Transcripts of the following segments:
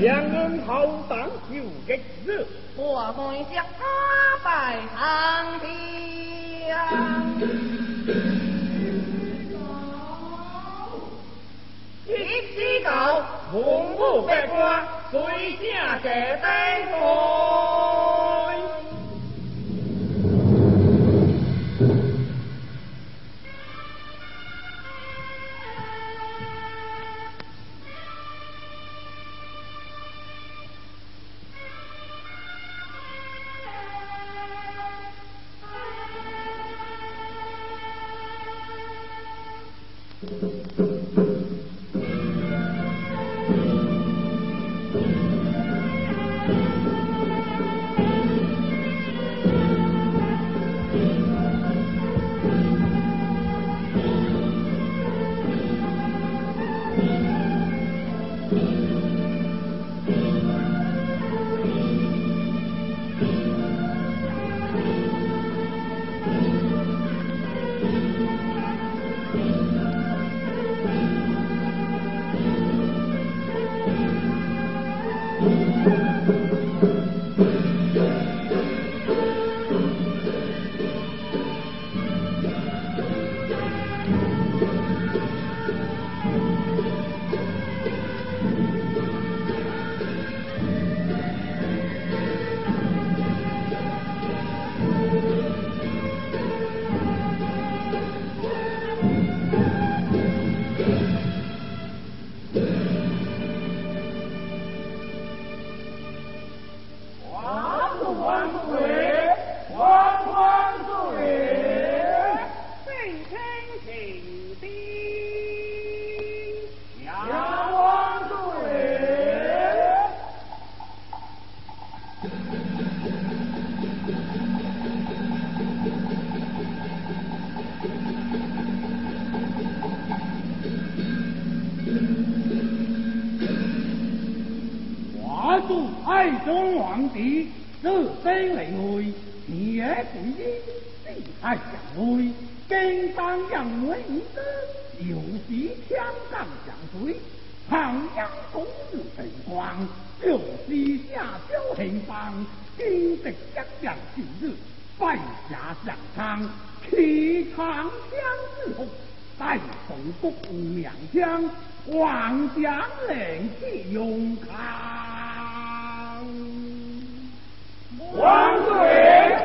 两人好当又热热，我们像他拜堂的。知否？知文武百官谁胜谁胜过？也不水，水爱相偎；金当银帮，银灯；有时枪帮，枪水；长江弓如并光，将士下家挺棒；兵得将将，今日，败下相将，气长江之后，带宋国两江，王将军勇康。黄水，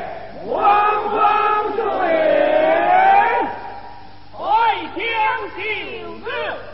王黄顺，爱乡情深。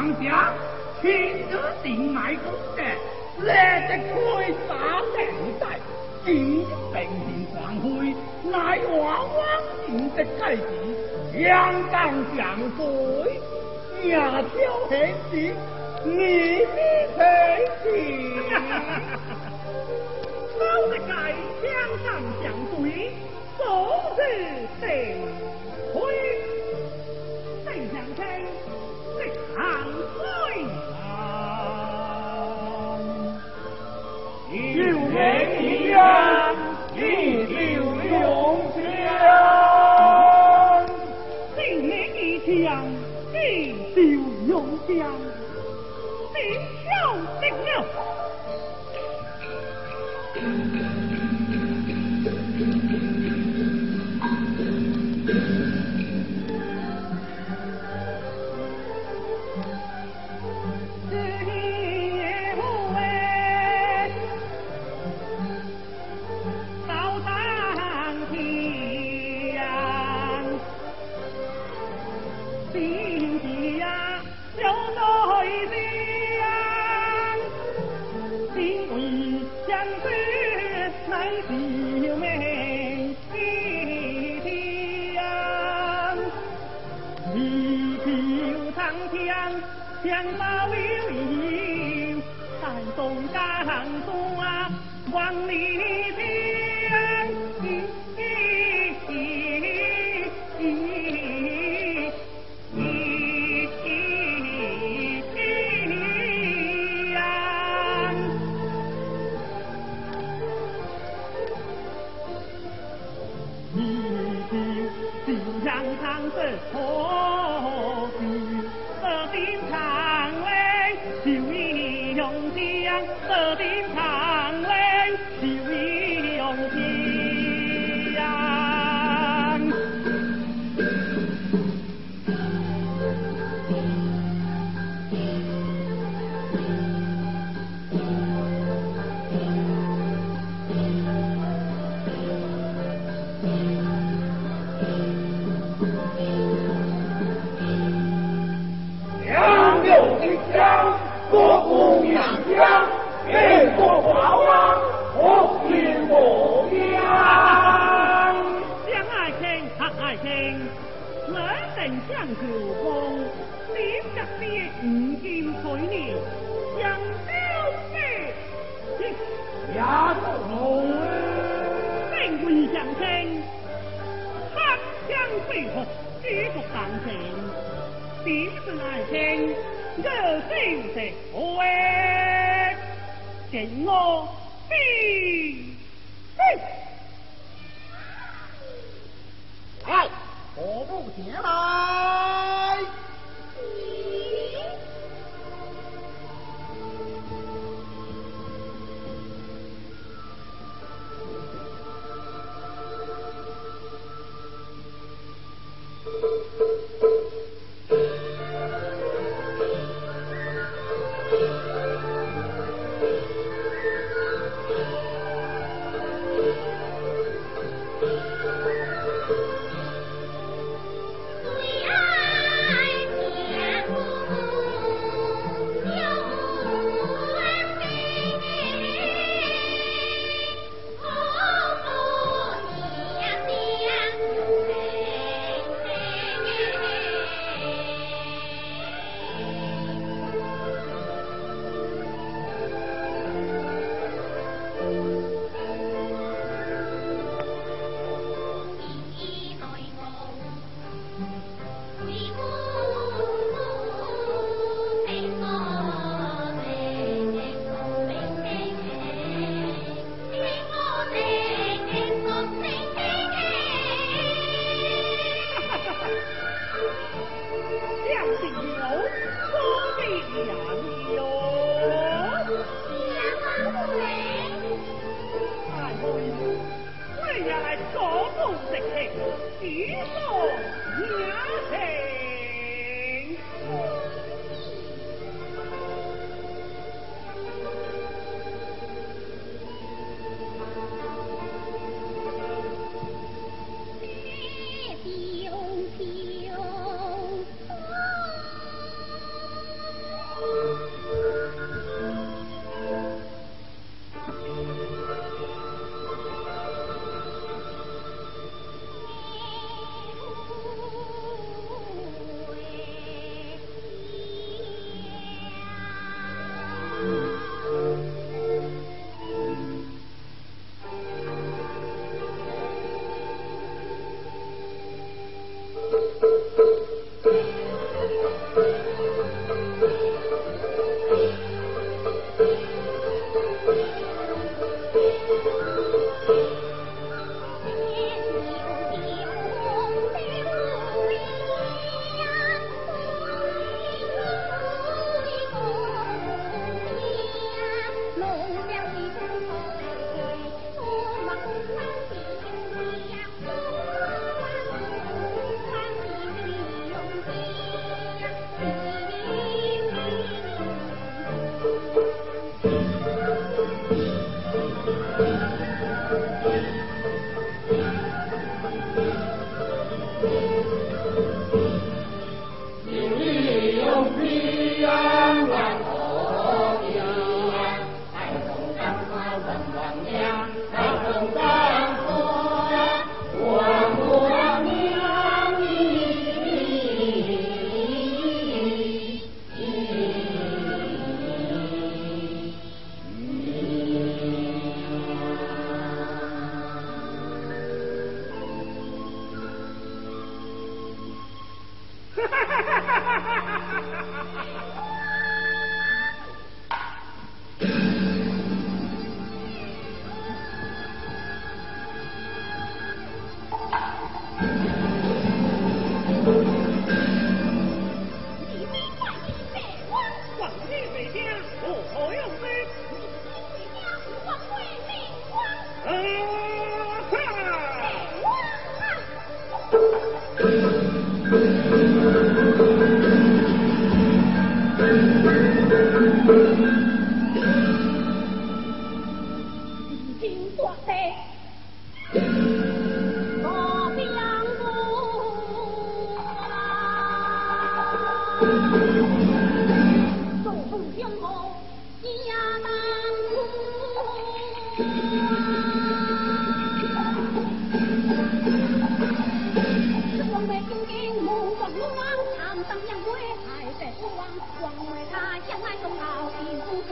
人家亲自定卖功德，来得开大的在，今日兵临城下，乃我汪精的开子，相向相对，也挑起子你的脾气。老子该相向相对，何是生 G. 心地呀，有内心。兵是难听，我心的我为？听我兵，嘿，哎，我不歇了。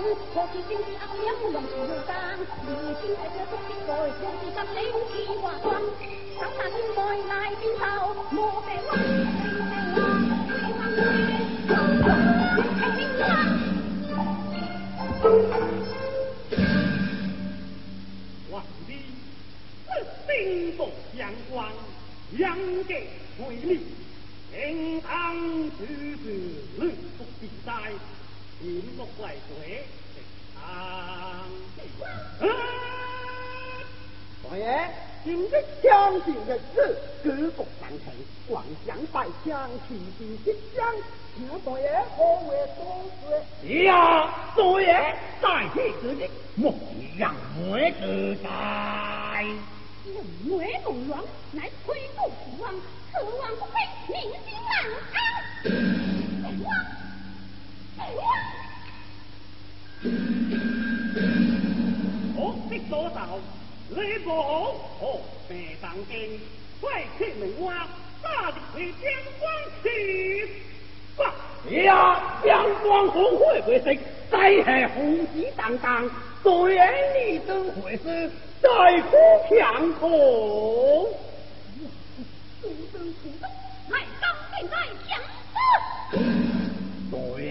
我是政治暗影，用潮間，年輕睇著足跡來，用自信你好似華君，手拿天外賴邊頭，我病啦，皇帝不丁不相關，養嘅為民，平安處處亂福自在。兵不坏队，强啊。王爷，今日强敌一至，各部赞成，广降百姓，全军即将。齐王爷何为多事？啊，王爷，再提此言，莫让梅子在。梅公冤，乃崔公亡，此亡不悲，民心难安。我的左道，雷公，别担心，快去门外，大地被阳光去。哇！阳光红，会不会死？在红紫荡荡，对你怎么回事？在哭强哭。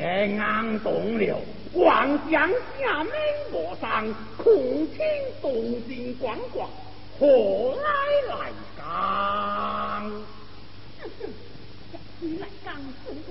白安东流，望江下面和尚，空清动静，广广，何来来江？呵呵，要听丽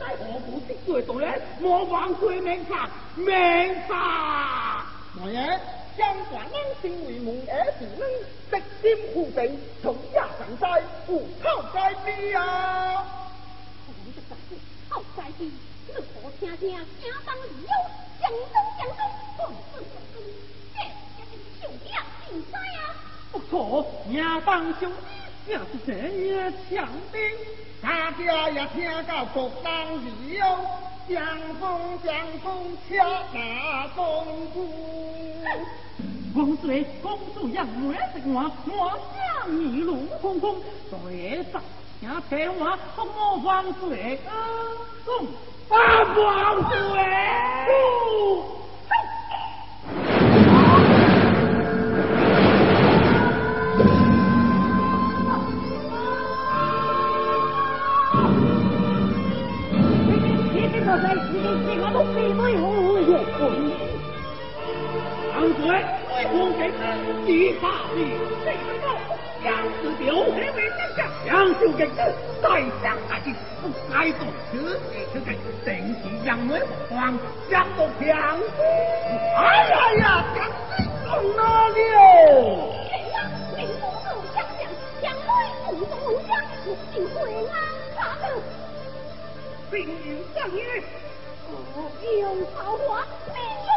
我古的举动呢，莫忘鬼命查命查。王爷，相寡人情为忘耶，是你执心负地，从也神在，有好歹命啊。好歹命，你好好听听，丐帮的妖，东强东，广东强东，这可是受不了，灾啊！不错，丐当兄弟。要是深夜强兵，大家也听到国当心哟。江风江风敲打风鼓，王水公主杨梅正玩，我向你鲁公公对上杨梅花和我王水，啊，王水。知我都避開好肉盤，幸會開放給他舉法律最高，將是劉黑為真相，將就給他再將下去，不該做此地此地，正是讓我慌，將到強子，哎呀呀，強子到哪裡哦？兵营上也。我用桃花笔。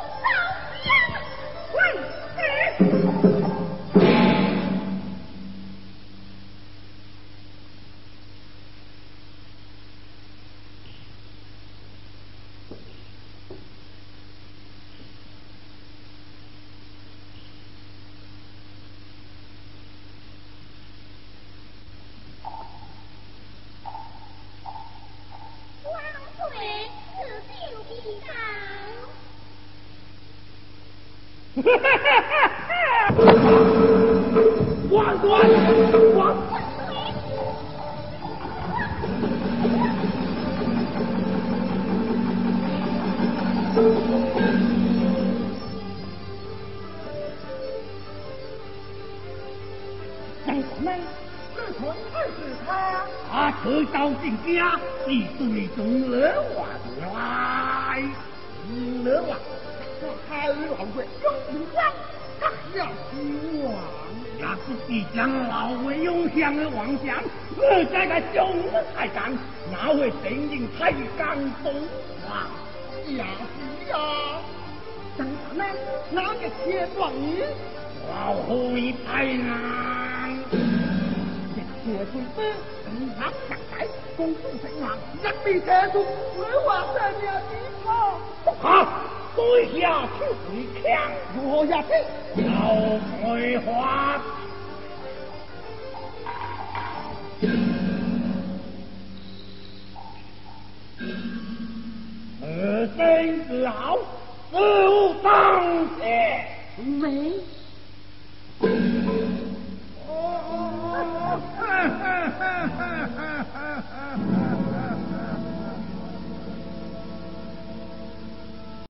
万岁！万岁！万岁！张国荣自从认识他，啊，吹刀正佳，你是中了哇，你中了我太老贵，用不上，他要失王，也是即将老贵用上的王强，我再个小五的财杆，拿回认银太感东皇。也是啊。张三呢？哪个铁状元？黄虎排啊。人铁棍子，能拿啥来？功夫真强，一米铁柱，我往上面对下清水枪如何下水？老梅花，儿孙自豪，自舞登仙。喂！哦哦哦哦！哈哈哈哈哈！